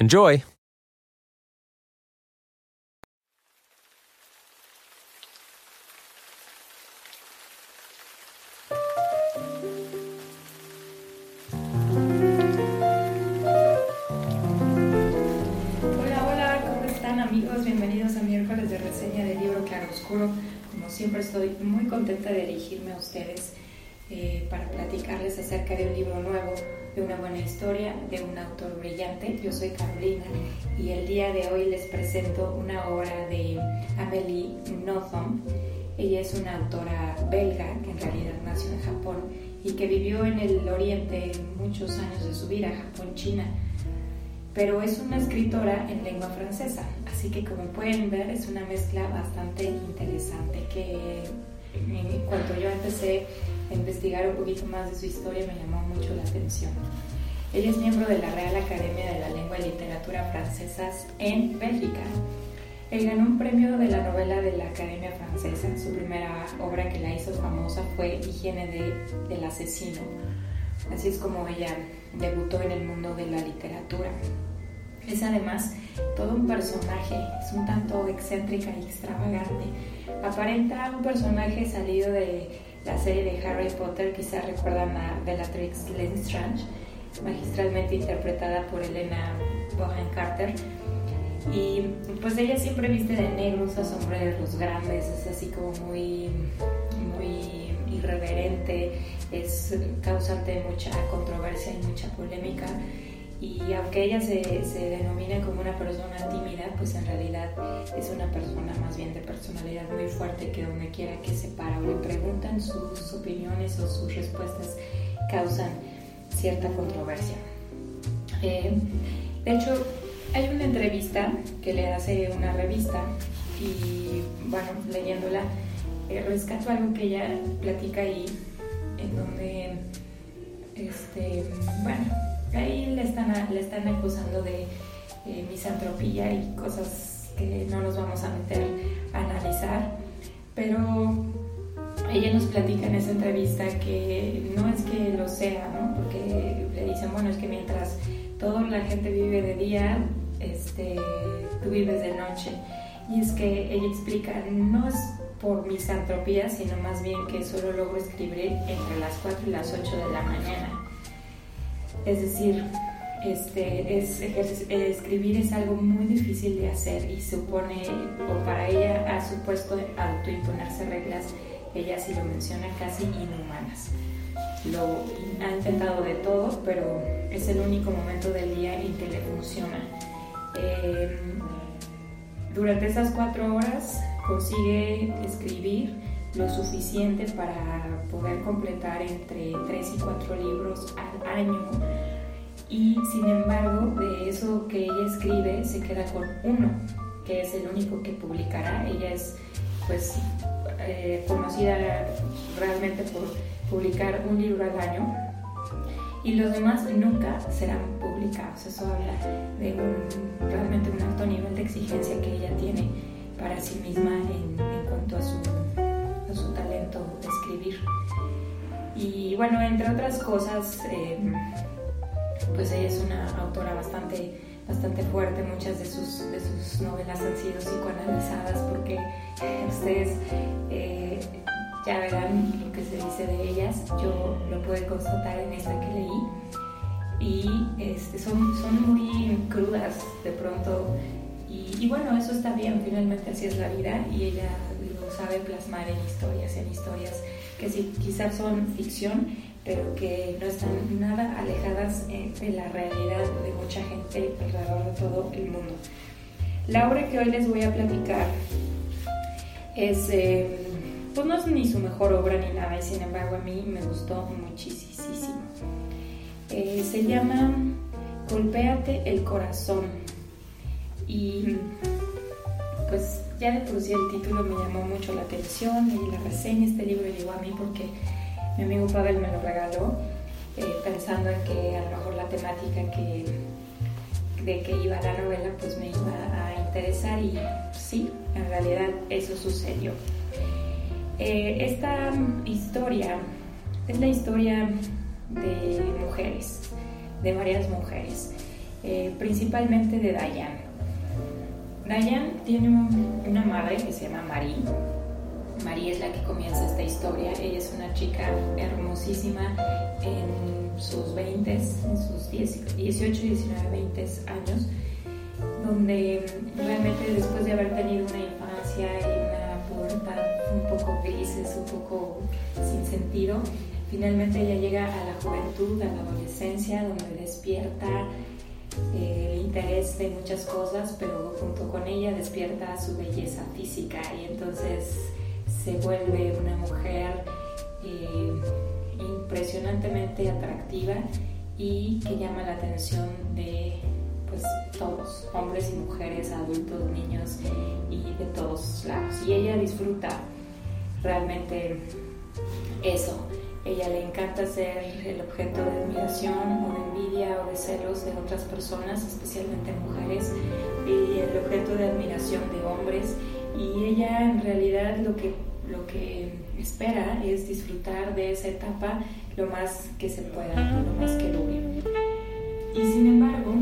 Enjoy! Hola, hola, ¿cómo están amigos? Bienvenidos a miércoles de reseña del libro Claroscuro. Como siempre estoy muy contenta de dirigirme a ustedes eh, para platicarles acerca de un libro nuevo, de una buena historia, de un autor brillante. Yo soy Carolina y el día de hoy les presento una obra de Amelie Nothomb. Ella es una autora belga que en realidad nació en Japón y que vivió en el oriente muchos años de su vida, Japón-China pero es una escritora en lengua francesa, así que como pueden ver es una mezcla bastante interesante que en cuanto yo empecé investigar un poquito más de su historia me llamó mucho la atención. Ella es miembro de la Real Academia de la Lengua y Literatura Francesas en Bélgica. Él ganó un premio de la novela de la Academia Francesa. Su primera obra que la hizo famosa fue Higiene de, del Asesino. Así es como ella debutó en el mundo de la literatura. Es además todo un personaje, es un tanto excéntrica y extravagante. Aparenta un personaje salido de la serie de Harry Potter, quizás recuerdan a Bellatrix Lestrange, magistralmente interpretada por Elena Bohan Carter. Y pues ella siempre viste de negro, usa sombreros grandes, es así como muy, muy irreverente, es causante de mucha controversia y mucha polémica y aunque ella se, se, denomina como una persona tímida, pues en realidad es una persona más bien de personalidad muy fuerte que donde quiera que se para o le preguntan sus opiniones o sus respuestas causan cierta controversia. Eh, de hecho, hay una entrevista que le hace una revista y bueno, leyéndola, eh, rescato algo que ella platica ahí, en donde, este, bueno, ahí le están, le están acusando de eh, misantropía y cosas que no nos vamos a meter a analizar, pero ella nos platica en esa entrevista que no es que lo sea, ¿no? porque le dicen, bueno, es que mientras toda la gente vive de día, este, tú vives de noche. Y es que ella explica, no es por misantropía, sino más bien que solo logro escribir entre las 4 y las 8 de la mañana. Es decir, este, es, escribir es algo muy difícil de hacer y supone, o para ella ha supuesto autoimponerse reglas, ella sí lo menciona, casi inhumanas. Lo ha intentado de todo, pero es el único momento del día en que le funciona. Eh, durante esas cuatro horas consigue escribir lo suficiente para poder completar entre tres y cuatro libros al año. Y sin embargo de eso que ella escribe se queda con uno que es el único que publicará. Ella es pues eh, conocida realmente por publicar un libro al año. Y los demás nunca serán publicados. Eso habla de un, realmente un alto nivel de exigencia que ella tiene para sí misma en cuanto a su, a su, talento de escribir. Y bueno, entre otras cosas, eh, pues ella es una autora bastante, bastante fuerte, muchas de sus, de sus novelas han sido psicoanalizadas porque ustedes eh, ya verán lo que se dice de ellas, yo lo pude constatar en esta que leí. Y este, son, son muy crudas de pronto. Y, bueno, eso está bien, finalmente así es la vida. Y ella sabe plasmar en historias, en historias que sí, quizás son ficción, pero que no están nada alejadas eh, de la realidad de mucha gente alrededor de todo el mundo. La obra que hoy les voy a platicar es, eh, pues no es ni su mejor obra ni nada, y sin embargo a mí me gustó muchísimo. Eh, se llama Golpéate el corazón y pues ya de por el título me llamó mucho la atención y la reseña, este libro llegó a mí porque mi amigo Pavel me lo regaló, eh, pensando en que a lo mejor la temática que, de que iba la novela pues me iba a interesar y sí, en realidad eso sucedió. Eh, esta historia es la historia de mujeres, de varias mujeres, eh, principalmente de Diane. Diane tiene una madre que se llama Marie. Marie es la que comienza esta historia. Ella es una chica hermosísima en sus 20, en sus 18, 19, 20 años, donde realmente después de haber tenido una infancia y una pubertad un poco grises, un poco sin sentido, finalmente ella llega a la juventud, a la adolescencia, donde despierta el interés de muchas cosas, pero junto con ella despierta su belleza física y entonces se vuelve una mujer eh, impresionantemente atractiva y que llama la atención de pues, todos, hombres y mujeres, adultos, niños y de todos lados. Y ella disfruta realmente eso. Ella le encanta ser el objeto de admiración o de envidia o de celos de otras personas, especialmente mujeres, y el objeto de admiración de hombres. Y ella en realidad lo que, lo que espera es disfrutar de esa etapa lo más que se pueda, lo más que dure. Y sin embargo,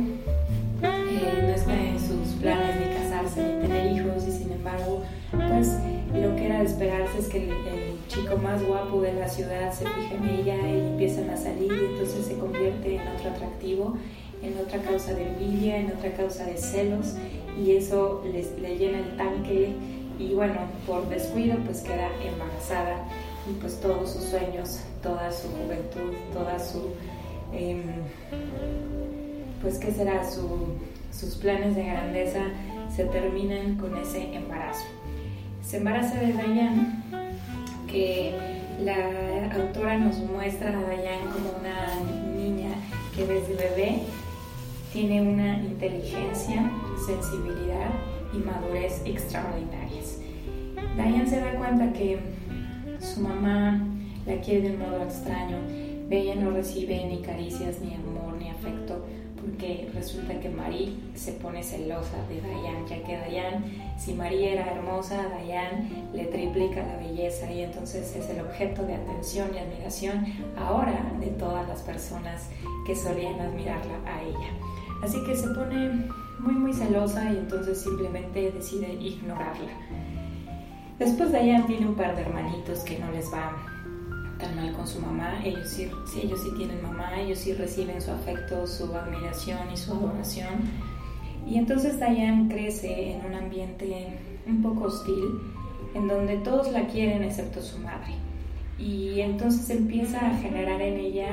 eh, no está en sus planes ni casarse ni tener hijos, y sin embargo, pues lo que era de esperarse es que el, chico más guapo de la ciudad se fije en ella y empiezan a salir y entonces se convierte en otro atractivo, en otra causa de envidia, en otra causa de celos y eso les, le llena el tanque y bueno, por descuido pues queda embarazada y pues todos sus sueños, toda su juventud, toda su... Em, pues qué será sus planes de grandeza se terminan con ese embarazo. Se embaraza de Dayan, la autora nos muestra a Dayan como una niña que desde bebé tiene una inteligencia, sensibilidad y madurez extraordinarias. Dayan se da cuenta que su mamá la quiere de un modo extraño, ella no recibe ni caricias, ni amor, ni afecto porque resulta que Marie se pone celosa de Dayan, ya que Dayan, si Marie era hermosa, Dayan le triplica la belleza y entonces es el objeto de atención y admiración ahora de todas las personas que solían admirarla a ella. Así que se pone muy muy celosa y entonces simplemente decide ignorarla. Después Dayan tiene un par de hermanitos que no les va tan mal con su mamá, ellos sí, ellos sí tienen mamá, ellos sí reciben su afecto, su admiración y su adoración. Y entonces Diane crece en un ambiente un poco hostil, en donde todos la quieren excepto su madre. Y entonces empieza a generar en ella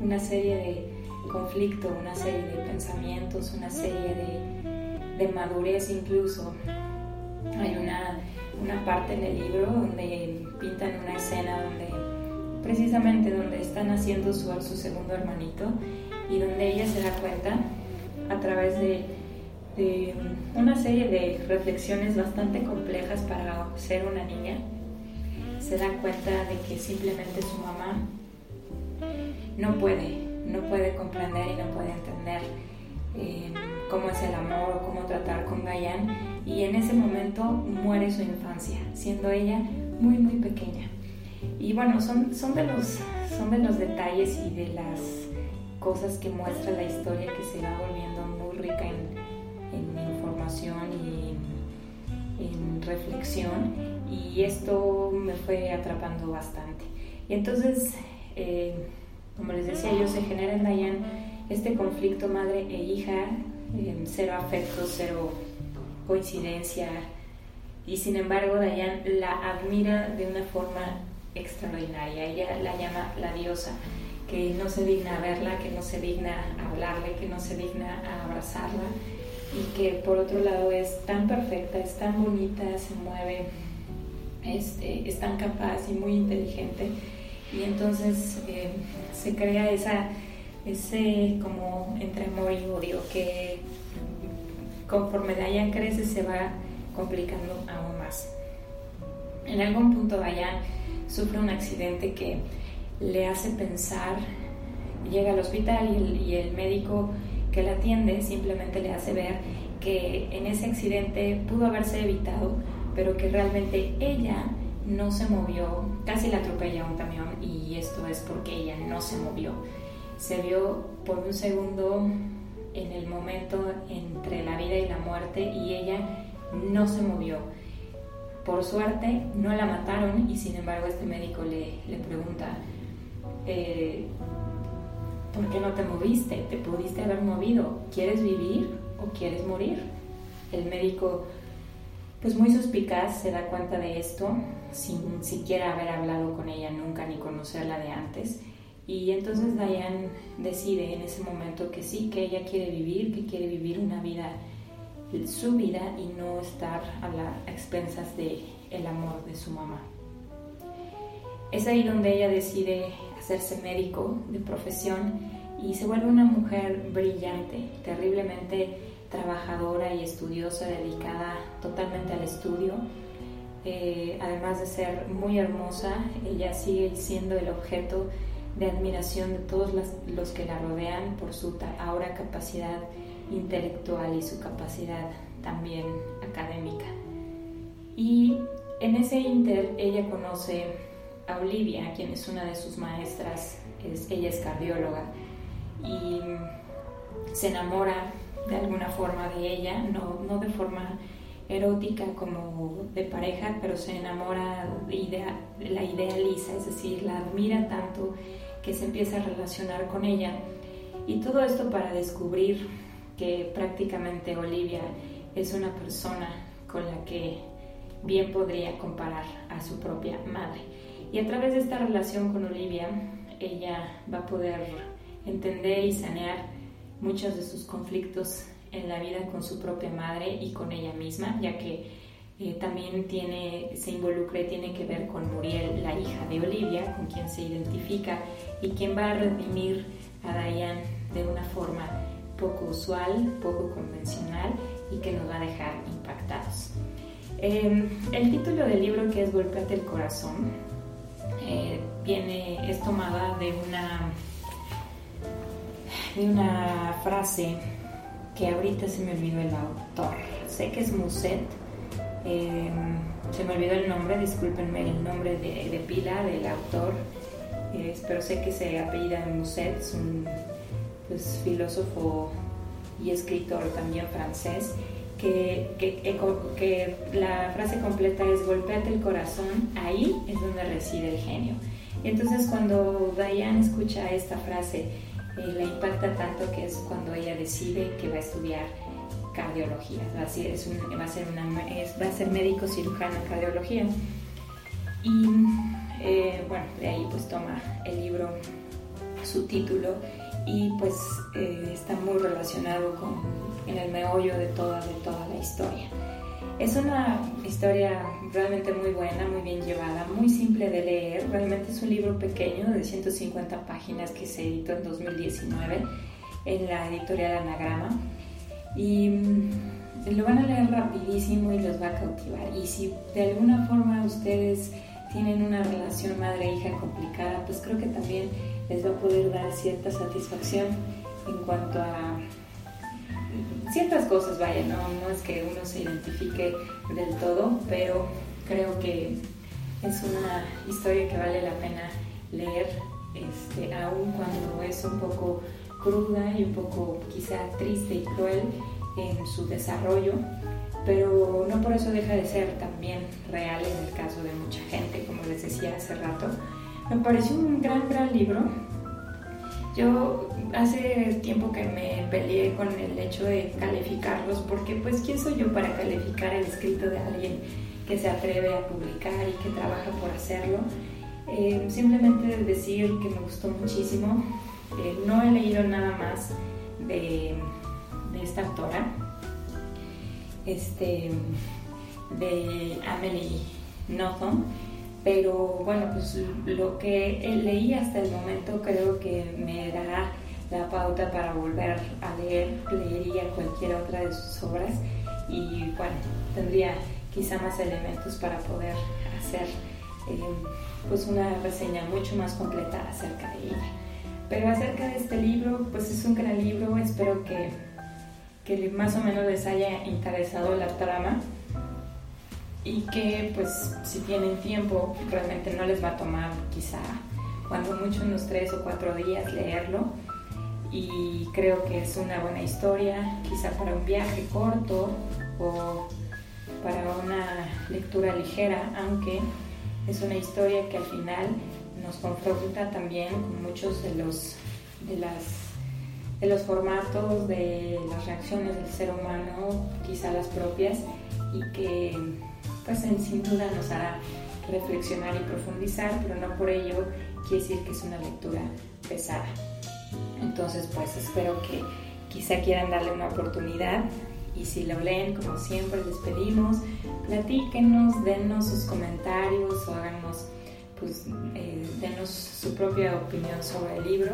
una serie de conflictos, una serie de pensamientos, una serie de, de madurez incluso. Hay una, una parte en el libro donde pintan una escena donde precisamente donde está naciendo su, su segundo hermanito y donde ella se da cuenta a través de, una serie de reflexiones bastante complejas para ser una niña, se da cuenta de que simplemente su mamá no puede, no puede comprender y no puede entender eh, cómo es el amor, cómo tratar con Gayan y en ese momento muere su infancia, siendo ella muy muy pequeña. Y bueno, son, son, de los, son de los detalles y de las cosas que muestra la historia que se va volviendo muy rica en, información y en, reflexión. Y esto me fue atrapando bastante. Y entonces, eh, como les decía yo, se genera en Dayan este conflicto madre e hija, cero afecto, cero coincidencia. Y sin embargo, Diane la admira de una forma extraordinaria. Ella la llama la diosa, que no se digna verla, que no se digna hablarle, que no se digna abrazarla y que por otro lado es tan perfecta, es tan bonita, se mueve, este, es tan capaz y muy inteligente. Y entonces eh, se crea esa, ese como entre amor y odio que conforme Dayan crece se va complicando aún más. En algún punto Dayan sufre un accidente que le hace pensar, llega al hospital y el, médico que la atiende simplemente le hace ver que en ese accidente pudo haberse evitado, pero que realmente ella no se movió, casi la atropella un camión y esto es porque ella no se movió. Se vio por un segundo en el momento entre la vida y la muerte y ella no se movió. Por suerte no la mataron y sin embargo este médico le, pregunta, eh, ¿por qué no te moviste? Te pudiste haber movido. ¿Quieres vivir o quieres morir? El médico, pues muy suspicaz, se da cuenta de esto, sin siquiera haber hablado con ella nunca ni conocerla de antes. Y entonces Diane decide en ese momento que sí, que ella quiere vivir, que quiere vivir una vida, su vida y no estar a las expensas de el amor de su mamá. Es ahí donde ella decide hacerse médico de profesión y se vuelve una mujer brillante, terriblemente trabajadora y estudiosa, dedicada totalmente al estudio. Eh, además de ser muy hermosa, ella sigue siendo el objeto de admiración de todos los que la rodean por su ahora capacidad intelectual y su capacidad también académica. Y en ese inter ella conoce Olivia, quien es una de sus maestras, es, ella es cardióloga, y se enamora de alguna forma de ella, no, no de forma erótica como de pareja, pero se enamora, de la idealiza, es decir, la admira tanto que se empieza a relacionar con ella. Y todo esto para descubrir que prácticamente Olivia es una persona con la que bien podría comparar a su propia madre. Y a través de esta relación con Olivia, ella va a poder entender y sanear muchos de sus conflictos en la vida con su propia madre y con ella misma, ya que eh, también tiene, se involucra y tiene que ver con Muriel, la hija de Olivia, con quien se identifica y quien va a redimir a Diane de una forma poco usual, poco convencional y que nos va a dejar impactados. Eh, el título del libro que es Golpeate el corazón eh, viene, es tomada de una, de una frase que ahorita se me olvidó el autor. Sé que es Muset, eh, se me olvidó el nombre, discúlpenme el nombre de, pila del autor, eh, pero sé que se apellida Muset, es un pues, filósofo y escritor también francés que, que, la frase completa es golpeate el corazón, ahí es donde reside el genio. Entonces cuando Diane escucha esta frase, eh, la impacta tanto que es cuando ella decide que va a estudiar cardiología, va a ser, va a ser, una, va a ser médico cirujano en cardiología. Y eh, bueno, de ahí pues toma el libro su título y pues eh, está muy relacionado con en el meollo de toda, de toda la historia. Es una historia realmente muy buena, muy bien llevada, muy simple de leer. Realmente es un libro pequeño de 150 páginas que se editó en 2019 en la editorial Anagrama. Y mm, lo van a leer rapidísimo y los va a cautivar. Y si de alguna forma ustedes tienen una relación madre-hija complicada, pues creo que también les va a poder dar cierta satisfacción en cuanto a ciertas cosas, vaya, no, no es que uno se identifique del todo, pero creo que es una historia que vale la pena leer, este, aun cuando es un poco cruda y un poco quizá triste y cruel en su desarrollo, pero no por eso deja de ser también real en el caso de mucha gente, como les decía hace rato. Me pareció un gran, gran libro Yo hace tiempo que me peleé con el hecho de calificarlos porque pues quién soy yo para calificar el escrito de alguien que se atreve a publicar y que trabaja por hacerlo. Eh, simplemente decir que me gustó muchísimo. Eh, no he leído nada más de, esta autora, este, de Amelie Nothomb pero bueno, pues lo que leí hasta el momento creo que me dará la pauta para volver a leer, leería cualquier otra de sus obras y bueno, tendría quizá más elementos para poder hacer eh, pues una reseña mucho más completa acerca de ella. Pero acerca de este libro, pues es un gran libro, espero que, que más o menos les haya interesado la trama y que pues si tienen tiempo realmente no les va a tomar quizá cuando mucho unos tres o cuatro días leerlo. Y creo que es una buena historia quizá para un viaje corto o para una lectura ligera aunque es una historia que al final nos confronta también con muchos de los de las de los formatos de las reacciones del ser humano quizá las propias y que pues sin duda nos hará reflexionar y profundizar, pero no por ello quiere decir que es una lectura pesada. Entonces, pues espero que quizá quieran darle una oportunidad y si lo leen, como siempre les pedimos, platíquenos, denos sus comentarios o háganos, pues, eh, denos su propia opinión sobre el libro,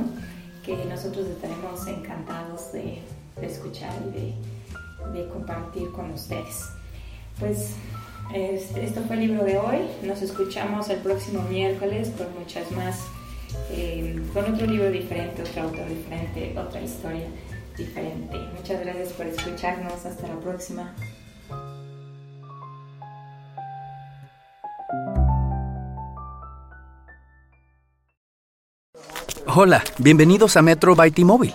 que nosotros estaremos encantados de, escuchar y de, de compartir con ustedes. Pues este, esto fue el libro de hoy. Nos escuchamos el próximo miércoles con muchas más, eh, con otro libro diferente, otro autor diferente, otra historia diferente. Muchas gracias por escucharnos. Hasta la próxima. Hola, bienvenidos a Metro by T-Mobile.